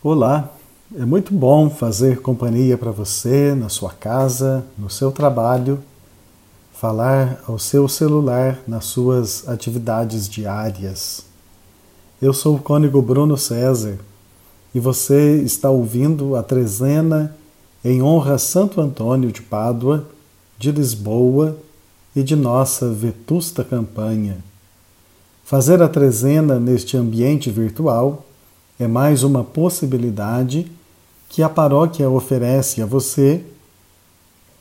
Olá, é muito bom fazer companhia para você na sua casa, no seu trabalho, falar ao seu celular nas suas atividades diárias. Eu sou o cônego Bruno César e você está ouvindo a trezena em honra a Santo Antônio de Pádua, de Lisboa e de nossa vetusta campanha. Fazer a trezena neste ambiente virtual é mais uma possibilidade que a paróquia oferece a você,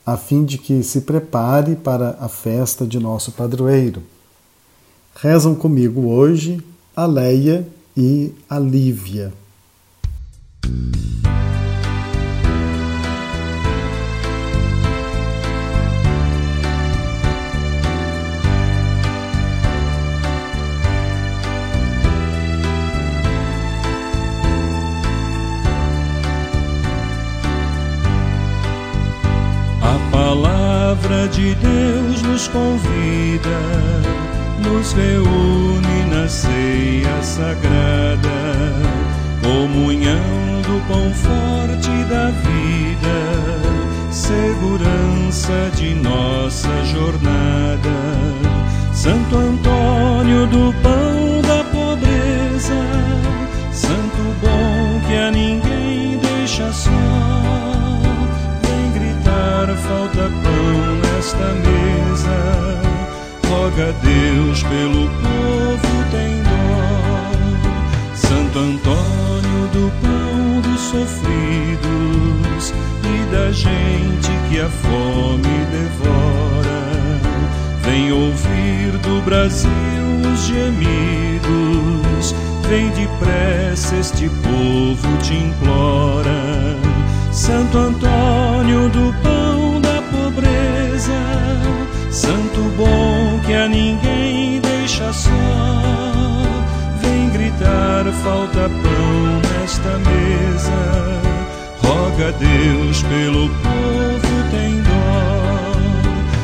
a fim de que se prepare para a festa de nosso padroeiro. Rezam comigo hoje a Leia e a Lívia. Palavra de Deus nos convida, nos reúne na ceia sagrada, comunhão do pão forte da vida, segurança de nossa jornada. Santo Antônio do pão pão nesta mesa. Roga a Deus pelo povo, tem dó. Santo Antônio do pão dos sofridos e da gente que a fome devora. Vem ouvir do Brasil os gemidos. Vem depressa, este povo te implora. Santo Antônio do pão Santo bom que a ninguém deixa só, vem gritar: falta pão nesta mesa. Roga a Deus pelo povo, tem dó.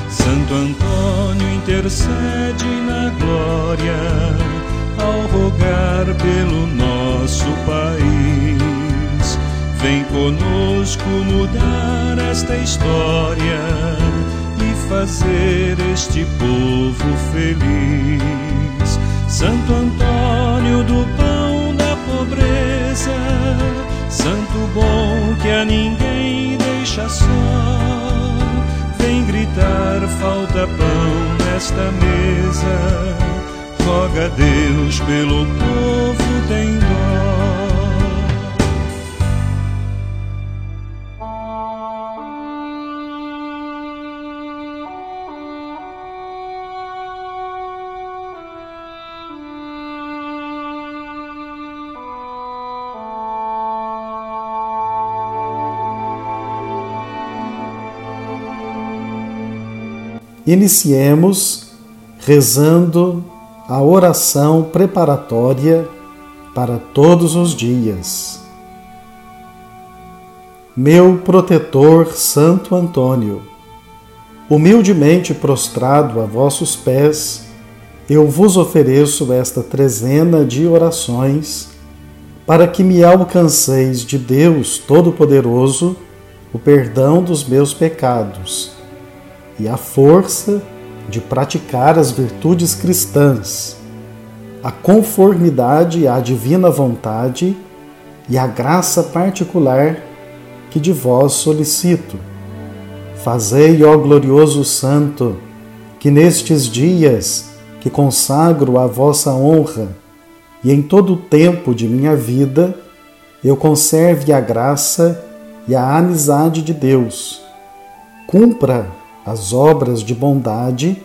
Santo Antônio intercede na glória ao rogar pelo nosso país. Vem conosco mudar esta história fazer este povo feliz. Santo Antônio do pão da pobreza, Santo bom que a ninguém deixa só. Vem gritar: falta pão nesta mesa. Roga a Deus pelo povo, tem dó. Iniciemos rezando a oração preparatória para todos os dias. Meu protetor Santo Antônio, humildemente prostrado a vossos pés, eu vos ofereço esta trezena de orações para que me alcanceis de Deus Todo-Poderoso o perdão dos meus pecados e a força de praticar as virtudes cristãs, a conformidade à divina vontade e a graça particular que de vós solicito. Fazei, ó glorioso Santo, que nestes dias que consagro a vossa honra e em todo o tempo de minha vida, eu conserve a graça e a amizade de Deus. Cumpra as obras de bondade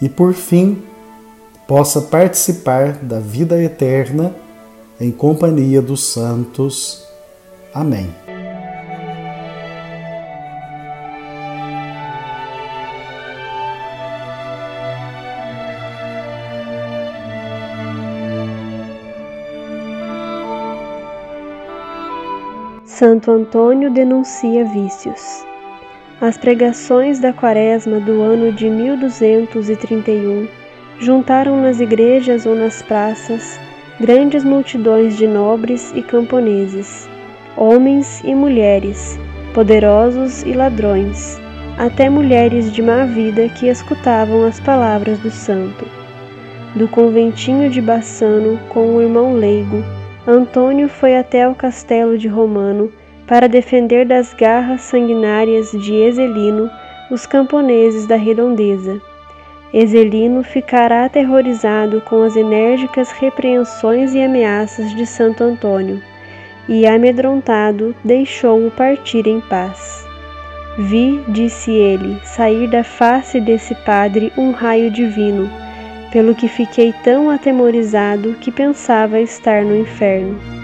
e, por fim, possa participar da vida eterna em companhia dos santos. Amém. Santo Antônio denuncia vícios. As pregações da Quaresma do ano de 1231 juntaram nas igrejas ou nas praças grandes multidões de nobres e camponeses, homens e mulheres, poderosos e ladrões, até mulheres de má vida que escutavam as palavras do santo. Do conventinho de Bassano com o irmão leigo, Antônio foi até o castelo de Romano para defender das garras sanguinárias de Ezelino os camponeses da redondeza. Ezelino ficará aterrorizado com as enérgicas repreensões e ameaças de Santo Antônio, e, amedrontado, deixou-o partir em paz. Vi, disse ele, sair da face desse padre um raio divino, pelo que fiquei tão atemorizado que pensava estar no inferno.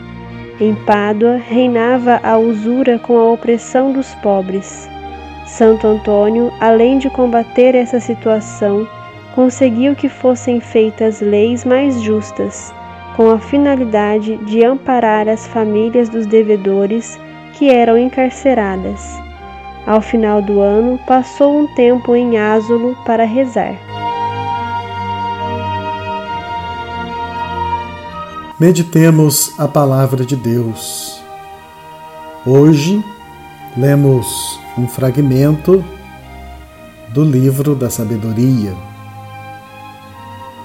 Em Pádua reinava a usura com a opressão dos pobres. Santo Antônio, além de combater essa situação, conseguiu que fossem feitas leis mais justas, com a finalidade de amparar as famílias dos devedores que eram encarceradas. Ao final do ano, passou um tempo em Ásolo para rezar. Meditemos a palavra de Deus. Hoje lemos um fragmento do livro da sabedoria.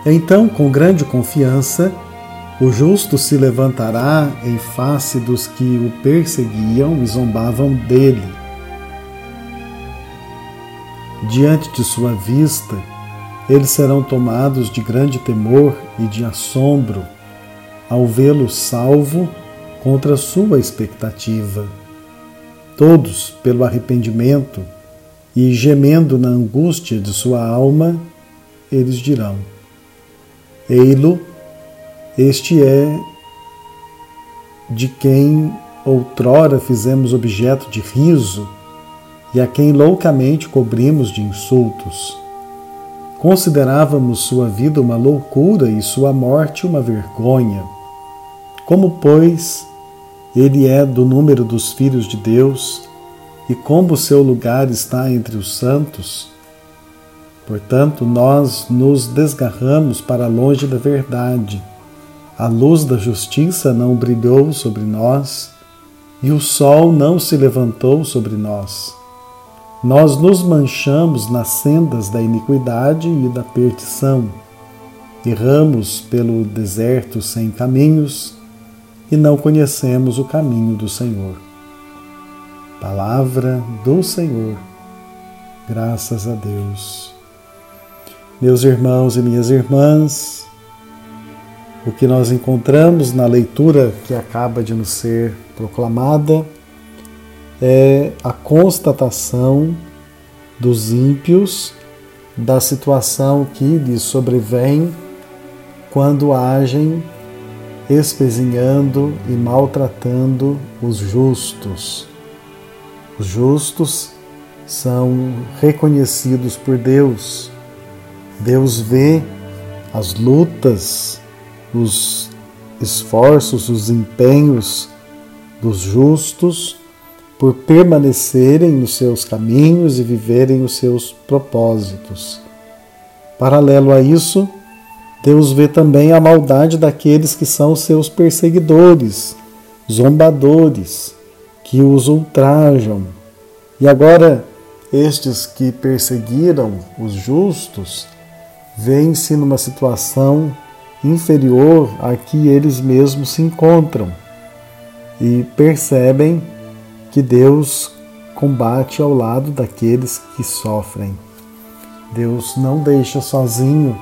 Então, com grande confiança, o justo se levantará em face dos que o perseguiam e zombavam dele. Diante de sua vista, eles serão tomados de grande temor e de assombro ao vê-lo salvo contra sua expectativa todos pelo arrependimento e gemendo na angústia de sua alma, eles dirão: Ei-lo, este é de quem outrora fizemos objeto de riso e a quem loucamente cobrimos de insultos. Considerávamos sua vida uma loucura e sua morte uma vergonha. Como, pois, ele é do número dos filhos de Deus e como o seu lugar está entre os santos. Portanto, nós nos desgarramos para longe da verdade. A luz da justiça não brilhou sobre nós e o sol não se levantou sobre nós. Nós nos manchamos nas sendas da iniquidade e da perdição. Erramos pelo deserto sem caminhos e não conhecemos o caminho do Senhor. Palavra do Senhor. Graças a Deus. Meus irmãos e minhas irmãs, o que nós encontramos na leitura que acaba de nos ser proclamada é a constatação dos ímpios da situação que lhes sobrevém quando agem espezinhando e maltratando os justos. Os justos são reconhecidos por Deus. Deus vê as lutas, os esforços, os empenhos dos justos por permanecerem nos seus caminhos e viverem os seus propósitos. Paralelo a isso, Deus vê também a maldade daqueles que são seus perseguidores, zombadores, que os ultrajam. E agora, estes que perseguiram os justos veem-se numa situação inferior à que eles mesmos se encontram e percebem que Deus combate ao lado daqueles que sofrem. Deus não deixa sozinho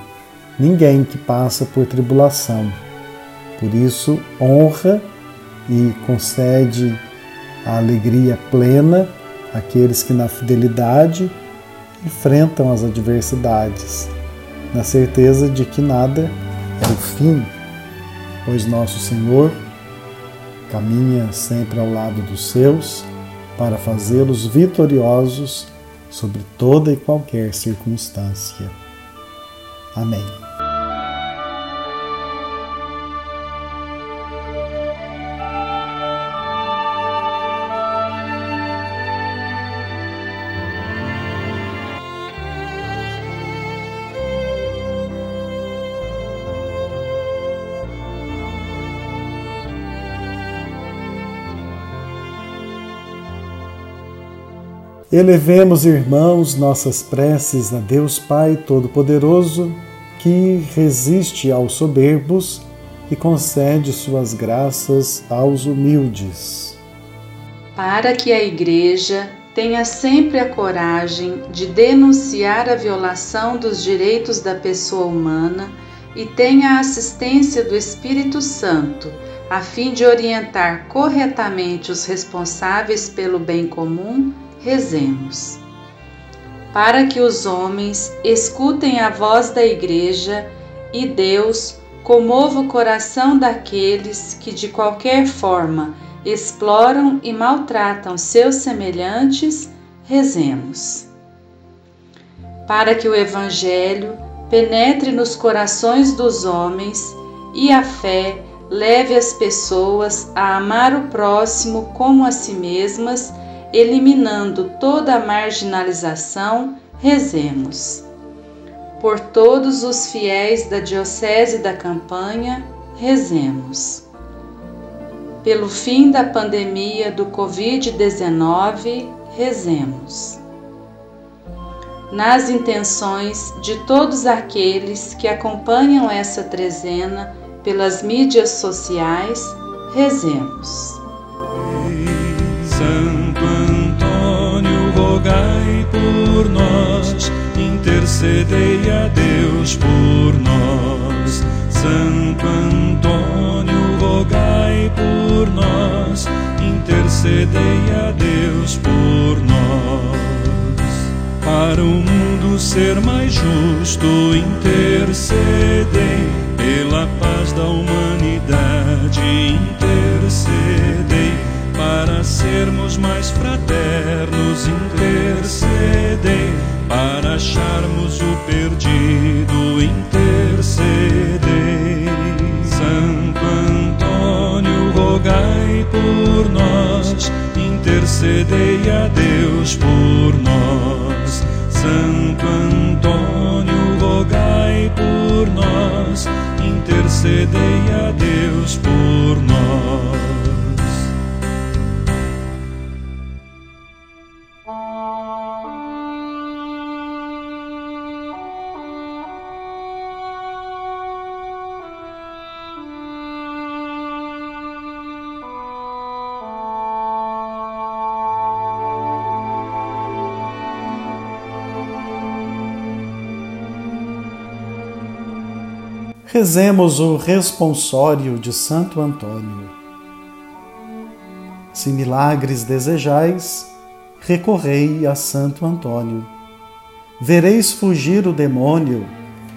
ninguém que passa por tribulação. Por isso, honra e concede a alegria plena àqueles que, na fidelidade, enfrentam as adversidades, na certeza de que nada é o fim, pois nosso Senhor caminha sempre ao lado dos seus para fazê-los vitoriosos sobre toda e qualquer circunstância. Amém. Elevemos, irmãos, nossas preces a Deus Pai Todo-Poderoso, que resiste aos soberbos e concede suas graças aos humildes. Para que a Igreja tenha sempre a coragem de denunciar a violação dos direitos da pessoa humana e tenha a assistência do Espírito Santo, a fim de orientar corretamente os responsáveis pelo bem comum rezemos. Para que os homens escutem a voz da Igreja e Deus comova o coração daqueles que de qualquer forma exploram e maltratam seus semelhantes, rezemos. Para que o Evangelho penetre nos corações dos homens e a fé leve as pessoas a amar o próximo como a si mesmas eliminando toda a marginalização, rezemos. Por todos os fiéis da Diocese da Campanha, rezemos. Pelo fim da pandemia do Covid-19, rezemos. Nas intenções de todos aqueles que acompanham essa trezena pelas mídias sociais, rezemos. Rogai por nós, intercedei a Deus por nós. Santo Antônio, rogai por nós, intercedei a Deus por nós. Para o mundo ser mais justo, intercedei pela paz da humanidade, intercedei sermos mais fraternos, intercedei, para acharmos o perdido, intercedei. Santo Antônio, rogai por nós, intercedei a Deus por nós. Santo Antônio, rogai por nós, intercedei a Deus por nós. Rezemos o responsório de Santo Antônio. Se milagres desejais, recorrei a Santo Antônio. Vereis fugir o demônio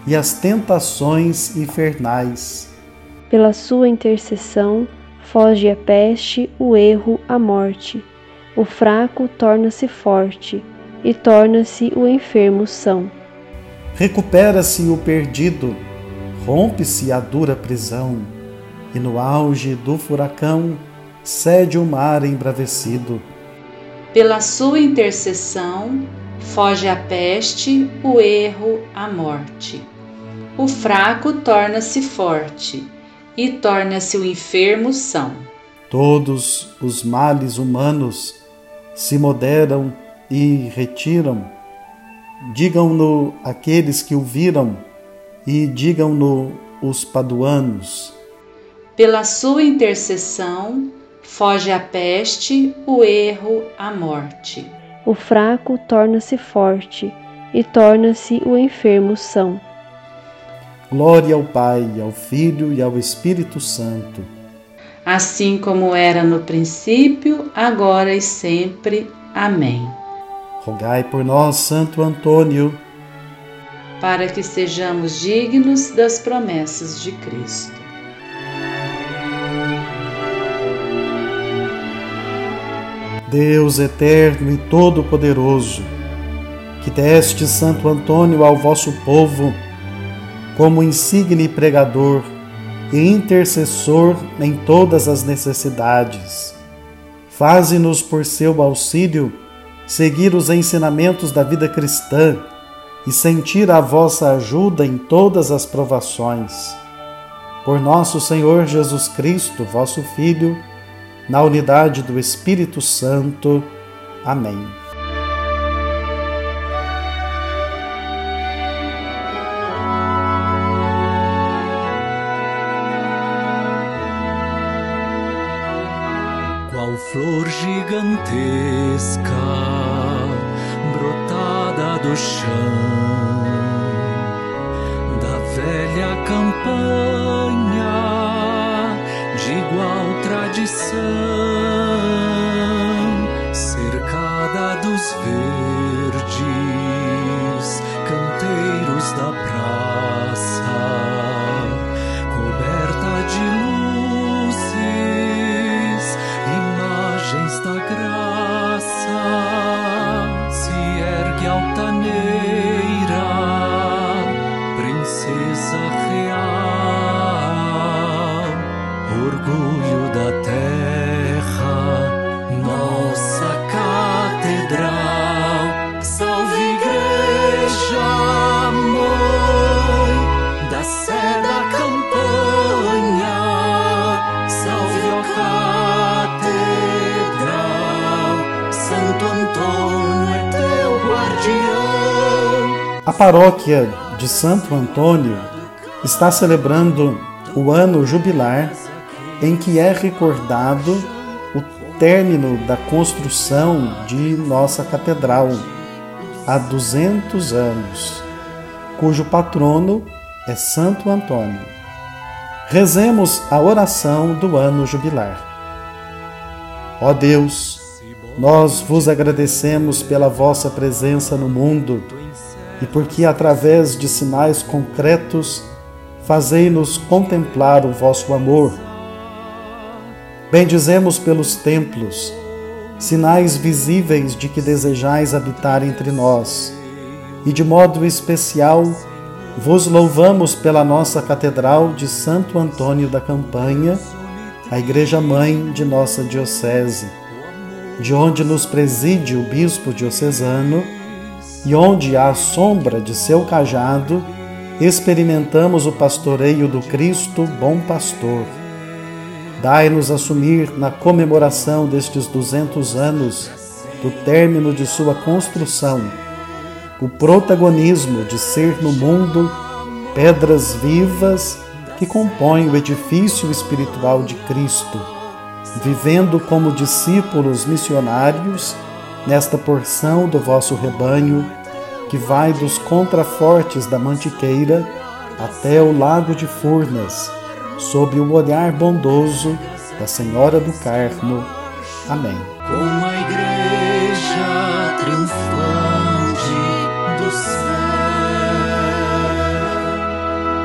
e as tentações infernais. Pela sua intercessão, foge a peste, o erro, a morte. O fraco torna-se forte e torna-se o enfermo são. Recupera-se o perdido rompe-se a dura prisão, e no auge do furacão cede o mar embravecido. Pela sua intercessão, foge a peste, o erro, a morte. O fraco torna-se forte, e torna-se o enfermo são. Todos os males humanos se moderam e retiram. Digam-no aqueles que o viram e digam-no os paduanos. Pela sua intercessão, foge a peste, o erro, a morte. O fraco torna-se forte e torna-se o enfermo são. Glória ao Pai, ao Filho e ao Espírito Santo. Assim como era no princípio, agora e sempre. Amém. Rogai por nós, Santo Antônio para que sejamos dignos das promessas de Cristo. Deus eterno e todo-poderoso, que deste Santo Antônio ao vosso povo como insigne pregador e intercessor em todas as necessidades, faze-nos por seu auxílio seguir os ensinamentos da vida cristã e sentir a vossa ajuda em todas as provações. Por nosso Senhor Jesus Cristo, vosso Filho, na unidade do Espírito Santo. Amém. Qual flor gigantesca do chão da velha campanha de igual tradição. Paróquia de Santo Antônio está celebrando o ano jubilar em que é recordado o término da construção de nossa catedral há 200 anos, cujo patrono é Santo Antônio. Rezemos a oração do ano jubilar. Ó Deus, nós vos agradecemos pela vossa presença no mundo e porque, através de sinais concretos, fazei-nos contemplar o vosso amor. Bendizemos pelos templos, sinais visíveis de que desejais habitar entre nós, e de modo especial vos louvamos pela nossa Catedral de Santo Antônio da Campanha, a Igreja Mãe de nossa Diocese, de onde nos preside o Bispo Diocesano e onde, à sombra de seu cajado, experimentamos o pastoreio do Cristo, bom pastor. Dai-nos assumir na comemoração destes duzentos anos do término de sua construção o protagonismo de ser no mundo pedras vivas que compõem o edifício espiritual de Cristo, vivendo como discípulos missionários nesta porção do vosso rebanho, que vai dos contrafortes da Mantiqueira até o lago de Furnas, sob o olhar bondoso da Senhora do Carmo. Amém. Com a igreja triunfante do céu.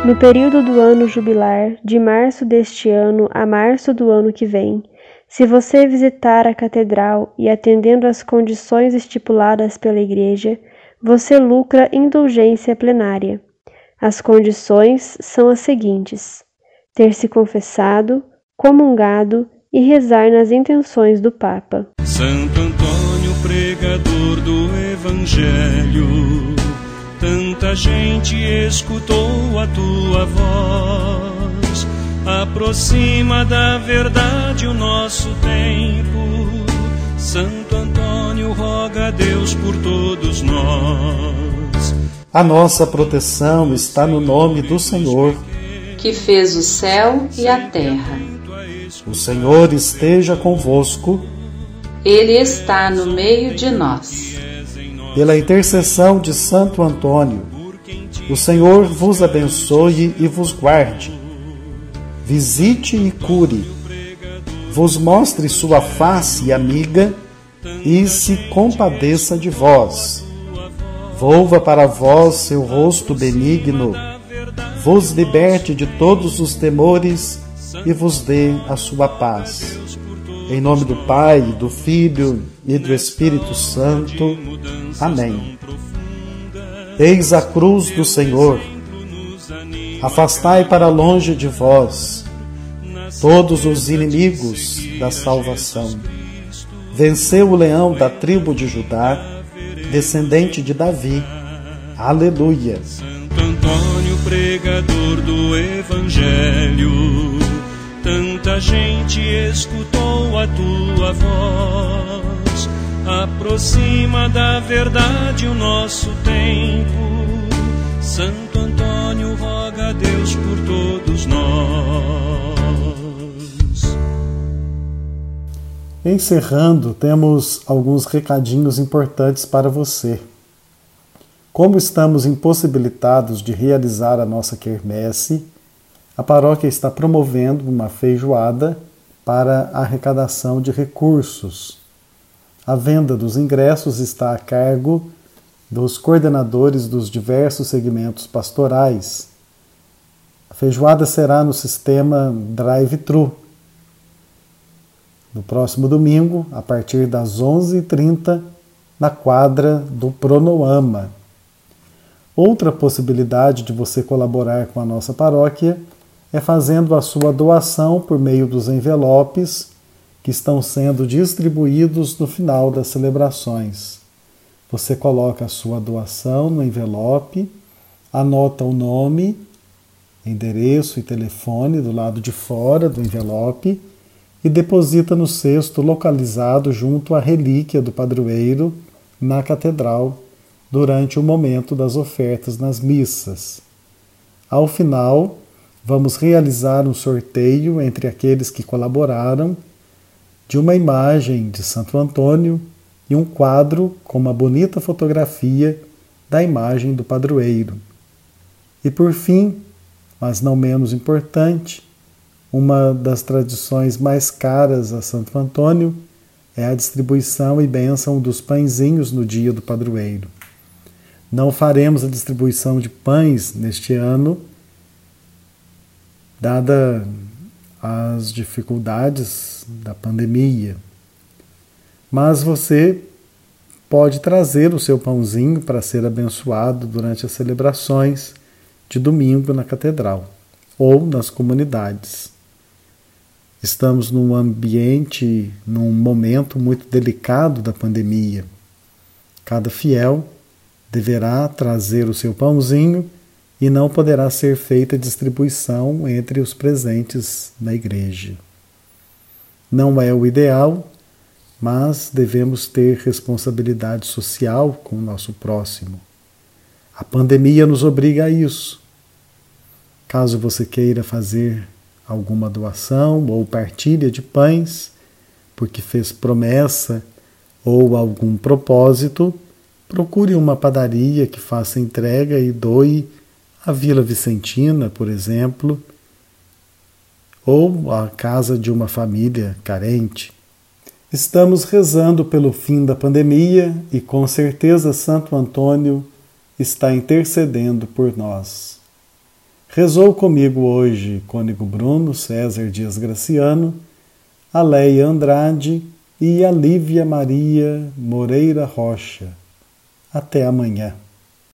No período do ano jubilar, de março deste ano a março do ano que vem, se você visitar a catedral e atendendo às condições estipuladas pela Igreja, você lucra indulgência plenária. As condições são as seguintes: ter se confessado, comungado e rezar nas intenções do Papa. Santo Antônio, pregador do Evangelho, tanta gente escutou a tua voz aproxima da verdade o nosso tempo. Santo Antônio roga a Deus por todos nós. A nossa proteção está no nome do Senhor, que fez o céu e a terra. O Senhor esteja convosco. Ele está no meio de nós. Pela intercessão de Santo Antônio, o Senhor vos abençoe e vos guarde visite e cure, vos mostre sua face amiga e se compadeça de vós. Volva para vós seu rosto benigno, vos liberte de todos os temores e vos dê a sua paz. Em nome do Pai, do Filho e do Espírito Santo. Amém. Eis a cruz do Senhor Afastai para longe de vós todos os inimigos da salvação. Venceu o leão da tribo de Judá, descendente de Davi. Aleluia. Santo Antônio, pregador do Evangelho, tanta gente escutou a tua voz. Aproxima da verdade o nosso tempo. Santo Deus por todos nós. Encerrando, temos alguns recadinhos importantes para você. Como estamos impossibilitados de realizar a nossa quermesse, a paróquia está promovendo uma feijoada para arrecadação de recursos. A venda dos ingressos está a cargo dos coordenadores dos diversos segmentos pastorais. Feijoada será no sistema drive-thru. No próximo domingo, a partir das 11h30, na quadra do Pronoama. Outra possibilidade de você colaborar com a nossa paróquia é fazendo a sua doação por meio dos envelopes que estão sendo distribuídos no final das celebrações. Você coloca a sua doação no envelope, anota o nome, endereço e telefone do lado de fora do envelope e deposita no cesto localizado junto à relíquia do padroeiro na catedral durante o momento das ofertas nas missas. Ao final, vamos realizar um sorteio entre aqueles que colaboraram de uma imagem de Santo Antônio e um quadro com uma bonita fotografia da imagem do padroeiro. E por fim, mas não menos importante, uma das tradições mais caras a Santo Antônio é a distribuição e bênção dos pãezinhos no dia do padroeiro. Não faremos a distribuição de pães neste ano, dada as dificuldades da pandemia. Mas você pode trazer o seu pãozinho para ser abençoado durante as celebrações de domingo na catedral ou nas comunidades. Estamos num ambiente, num momento muito delicado da pandemia. Cada fiel deverá trazer o seu pãozinho e não poderá ser feita distribuição entre os presentes na igreja. Não é o ideal, mas devemos ter responsabilidade social com o nosso próximo. A pandemia nos obriga a isso. Caso você queira fazer alguma doação ou partilha de pães, porque fez promessa ou algum propósito, procure uma padaria que faça entrega e doe a Vila Vicentina, por exemplo, ou a casa de uma família carente. Estamos rezando pelo fim da pandemia e com certeza Santo Antônio está intercedendo por nós. Rezou comigo hoje Cônigo Bruno César Dias Graciano, a Leia Andrade e a Lívia Maria Moreira Rocha. Até amanhã.